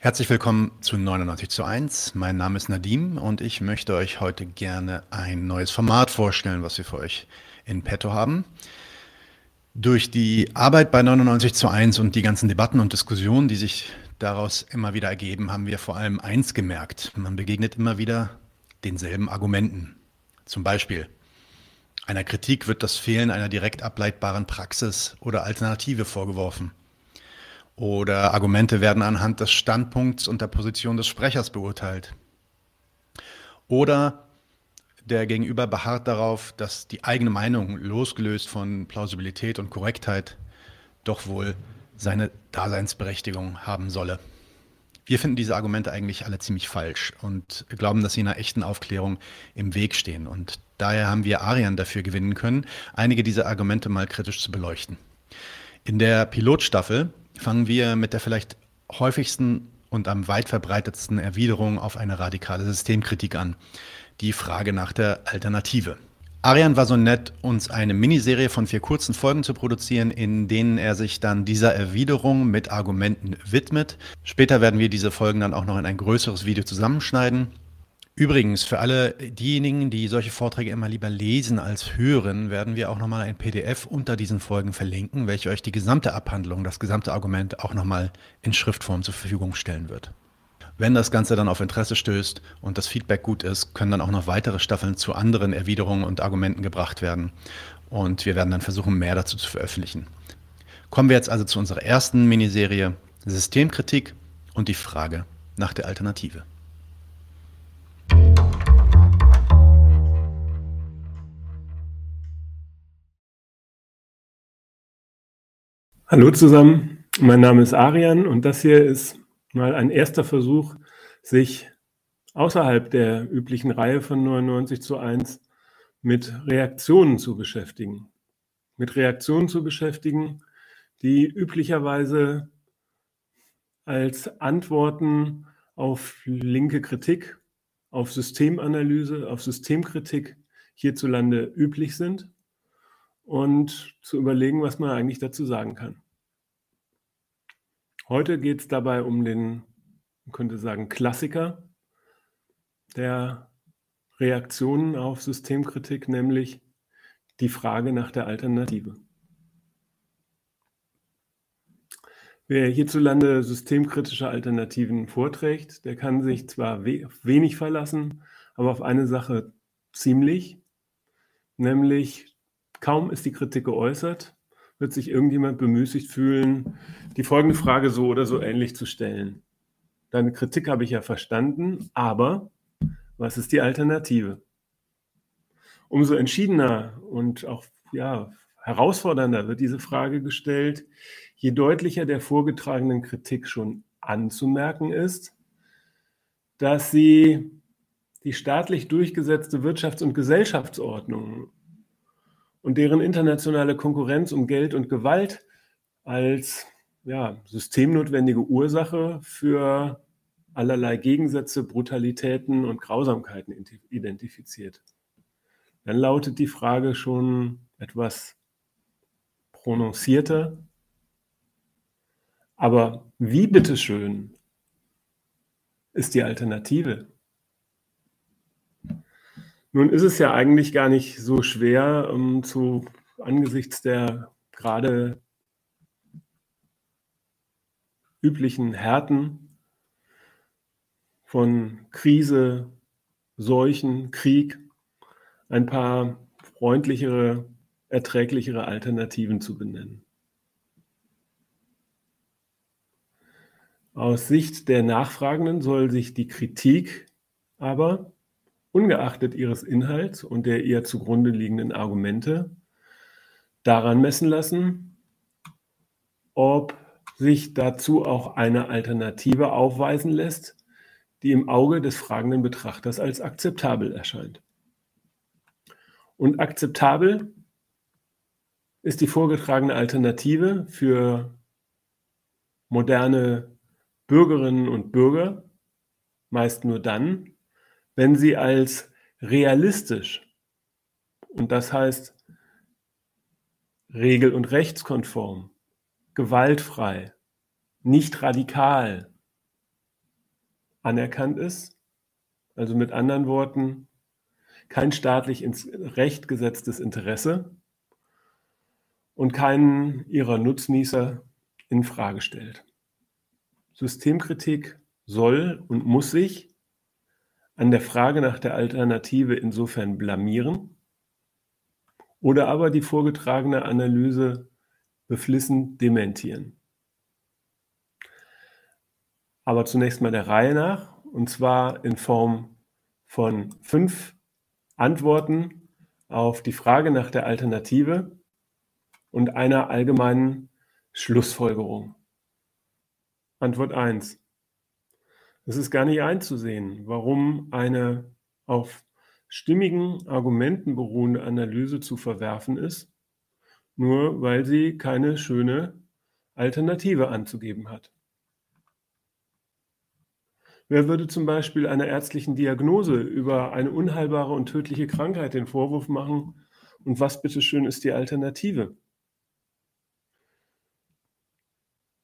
Herzlich willkommen zu 99 zu 1. Mein Name ist Nadim und ich möchte euch heute gerne ein neues Format vorstellen, was wir für euch in petto haben. Durch die Arbeit bei 99 zu 1 und die ganzen Debatten und Diskussionen, die sich daraus immer wieder ergeben, haben wir vor allem eins gemerkt. Man begegnet immer wieder denselben Argumenten. Zum Beispiel, einer Kritik wird das Fehlen einer direkt ableitbaren Praxis oder Alternative vorgeworfen. Oder Argumente werden anhand des Standpunkts und der Position des Sprechers beurteilt. Oder der Gegenüber beharrt darauf, dass die eigene Meinung, losgelöst von Plausibilität und Korrektheit, doch wohl seine Daseinsberechtigung haben solle. Wir finden diese Argumente eigentlich alle ziemlich falsch und glauben, dass sie einer echten Aufklärung im Weg stehen. Und daher haben wir Arian dafür gewinnen können, einige dieser Argumente mal kritisch zu beleuchten. In der Pilotstaffel fangen wir mit der vielleicht häufigsten und am weit verbreitetsten Erwiderung auf eine radikale Systemkritik an. Die Frage nach der Alternative. Arian war so nett, uns eine Miniserie von vier kurzen Folgen zu produzieren, in denen er sich dann dieser Erwiderung mit Argumenten widmet. Später werden wir diese Folgen dann auch noch in ein größeres Video zusammenschneiden. Übrigens, für alle diejenigen, die solche Vorträge immer lieber lesen als hören, werden wir auch nochmal ein PDF unter diesen Folgen verlinken, welche euch die gesamte Abhandlung, das gesamte Argument auch nochmal in Schriftform zur Verfügung stellen wird. Wenn das Ganze dann auf Interesse stößt und das Feedback gut ist, können dann auch noch weitere Staffeln zu anderen Erwiderungen und Argumenten gebracht werden. Und wir werden dann versuchen, mehr dazu zu veröffentlichen. Kommen wir jetzt also zu unserer ersten Miniserie Systemkritik und die Frage nach der Alternative. Hallo zusammen, mein Name ist Arian und das hier ist mal ein erster Versuch, sich außerhalb der üblichen Reihe von 99 zu 1 mit Reaktionen zu beschäftigen. Mit Reaktionen zu beschäftigen, die üblicherweise als Antworten auf linke Kritik, auf Systemanalyse, auf Systemkritik hierzulande üblich sind und zu überlegen, was man eigentlich dazu sagen kann. Heute geht es dabei um den, man könnte sagen, Klassiker der Reaktionen auf Systemkritik, nämlich die Frage nach der Alternative. Wer hierzulande systemkritische Alternativen vorträgt, der kann sich zwar wenig verlassen, aber auf eine Sache ziemlich, nämlich Kaum ist die Kritik geäußert, wird sich irgendjemand bemüßigt fühlen, die folgende Frage so oder so ähnlich zu stellen. Deine Kritik habe ich ja verstanden, aber was ist die Alternative? Umso entschiedener und auch ja, herausfordernder wird diese Frage gestellt, je deutlicher der vorgetragenen Kritik schon anzumerken ist, dass sie die staatlich durchgesetzte Wirtschafts- und Gesellschaftsordnung und deren internationale Konkurrenz um Geld und Gewalt als ja, systemnotwendige Ursache für allerlei Gegensätze, Brutalitäten und Grausamkeiten identifiziert. Dann lautet die Frage schon etwas prononcierter. Aber wie bitteschön ist die Alternative? Nun ist es ja eigentlich gar nicht so schwer, um, zu, angesichts der gerade üblichen Härten von Krise, Seuchen, Krieg ein paar freundlichere, erträglichere Alternativen zu benennen. Aus Sicht der Nachfragenden soll sich die Kritik aber ungeachtet ihres Inhalts und der ihr zugrunde liegenden Argumente daran messen lassen, ob sich dazu auch eine Alternative aufweisen lässt, die im Auge des fragenden Betrachters als akzeptabel erscheint. Und akzeptabel ist die vorgetragene Alternative für moderne Bürgerinnen und Bürger meist nur dann, wenn sie als realistisch, und das heißt regel- und rechtskonform, gewaltfrei, nicht radikal, anerkannt ist. Also mit anderen Worten, kein staatlich ins Recht gesetztes Interesse und keinen ihrer Nutznießer in Frage stellt. Systemkritik soll und muss sich an der Frage nach der Alternative insofern blamieren oder aber die vorgetragene Analyse beflissen dementieren. Aber zunächst mal der Reihe nach, und zwar in Form von fünf Antworten auf die Frage nach der Alternative und einer allgemeinen Schlussfolgerung. Antwort 1. Es ist gar nicht einzusehen, warum eine auf stimmigen Argumenten beruhende Analyse zu verwerfen ist, nur weil sie keine schöne Alternative anzugeben hat. Wer würde zum Beispiel einer ärztlichen Diagnose über eine unheilbare und tödliche Krankheit den Vorwurf machen? Und was bitteschön ist die Alternative?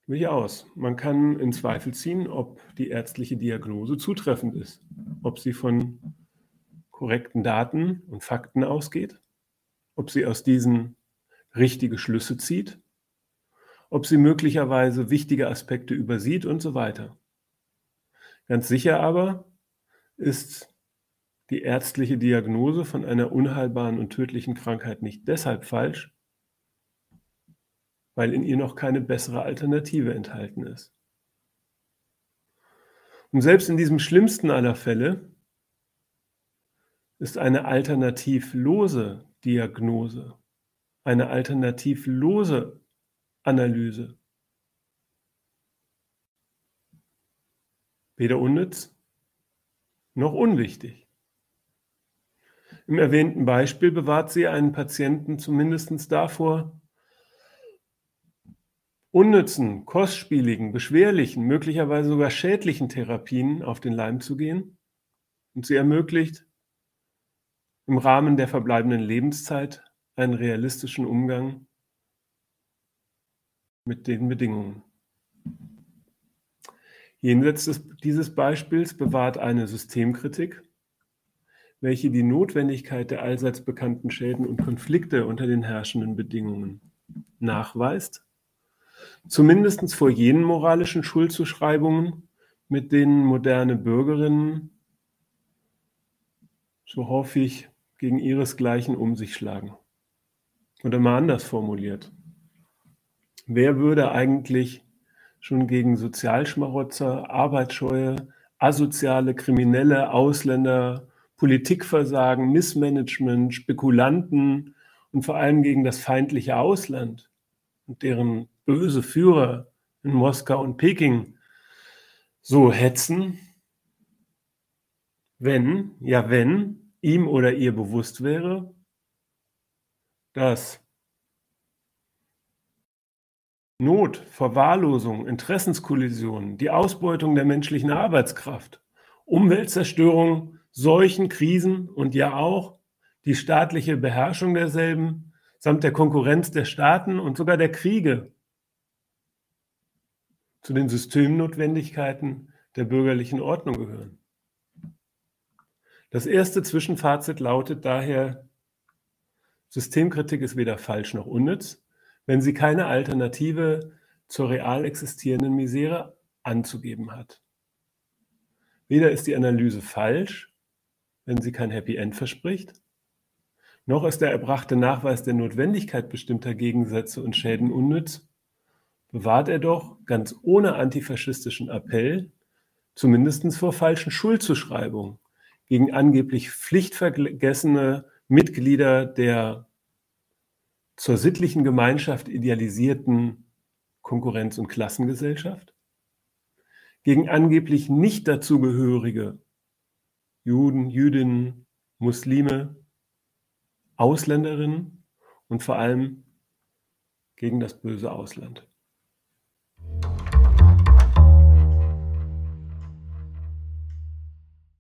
Durchaus. Man kann in Zweifel ziehen, ob die ärztliche Diagnose zutreffend ist, ob sie von korrekten Daten und Fakten ausgeht, ob sie aus diesen richtige Schlüsse zieht, ob sie möglicherweise wichtige Aspekte übersieht und so weiter. Ganz sicher aber ist die ärztliche Diagnose von einer unheilbaren und tödlichen Krankheit nicht deshalb falsch, weil in ihr noch keine bessere Alternative enthalten ist. Und selbst in diesem schlimmsten aller Fälle ist eine alternativlose Diagnose, eine alternativlose Analyse weder unnütz noch unwichtig. Im erwähnten Beispiel bewahrt sie einen Patienten zumindest davor, unnützen, kostspieligen, beschwerlichen, möglicherweise sogar schädlichen Therapien auf den Leim zu gehen und sie ermöglicht im Rahmen der verbleibenden Lebenszeit einen realistischen Umgang mit den Bedingungen. Jenseits des, dieses Beispiels bewahrt eine Systemkritik, welche die Notwendigkeit der allseits bekannten Schäden und Konflikte unter den herrschenden Bedingungen nachweist, zumindest vor jenen moralischen Schuldzuschreibungen, mit denen moderne Bürgerinnen so häufig gegen ihresgleichen um sich schlagen. Oder mal anders formuliert. Wer würde eigentlich schon gegen Sozialschmarotzer, Arbeitsscheue, asoziale, kriminelle Ausländer, Politikversagen, Missmanagement, Spekulanten und vor allem gegen das feindliche Ausland und deren böse Führer in Moskau und Peking so hetzen, wenn, ja wenn, ihm oder ihr bewusst wäre, dass Not, Verwahrlosung, Interessenskollisionen, die Ausbeutung der menschlichen Arbeitskraft, Umweltzerstörung, Seuchen, Krisen und ja auch die staatliche Beherrschung derselben samt der Konkurrenz der Staaten und sogar der Kriege zu den Systemnotwendigkeiten der bürgerlichen Ordnung gehören. Das erste Zwischenfazit lautet daher, Systemkritik ist weder falsch noch unnütz, wenn sie keine Alternative zur real existierenden Misere anzugeben hat. Weder ist die Analyse falsch, wenn sie kein Happy End verspricht, noch ist der erbrachte Nachweis der Notwendigkeit bestimmter Gegensätze und Schäden unnütz, bewahrt er doch ganz ohne antifaschistischen Appell zumindest vor falschen Schuldzuschreibungen gegen angeblich pflichtvergessene Mitglieder der zur sittlichen Gemeinschaft idealisierten Konkurrenz- und Klassengesellschaft, gegen angeblich nicht dazugehörige Juden, Jüdinnen, Muslime, Ausländerinnen und vor allem gegen das böse Ausland.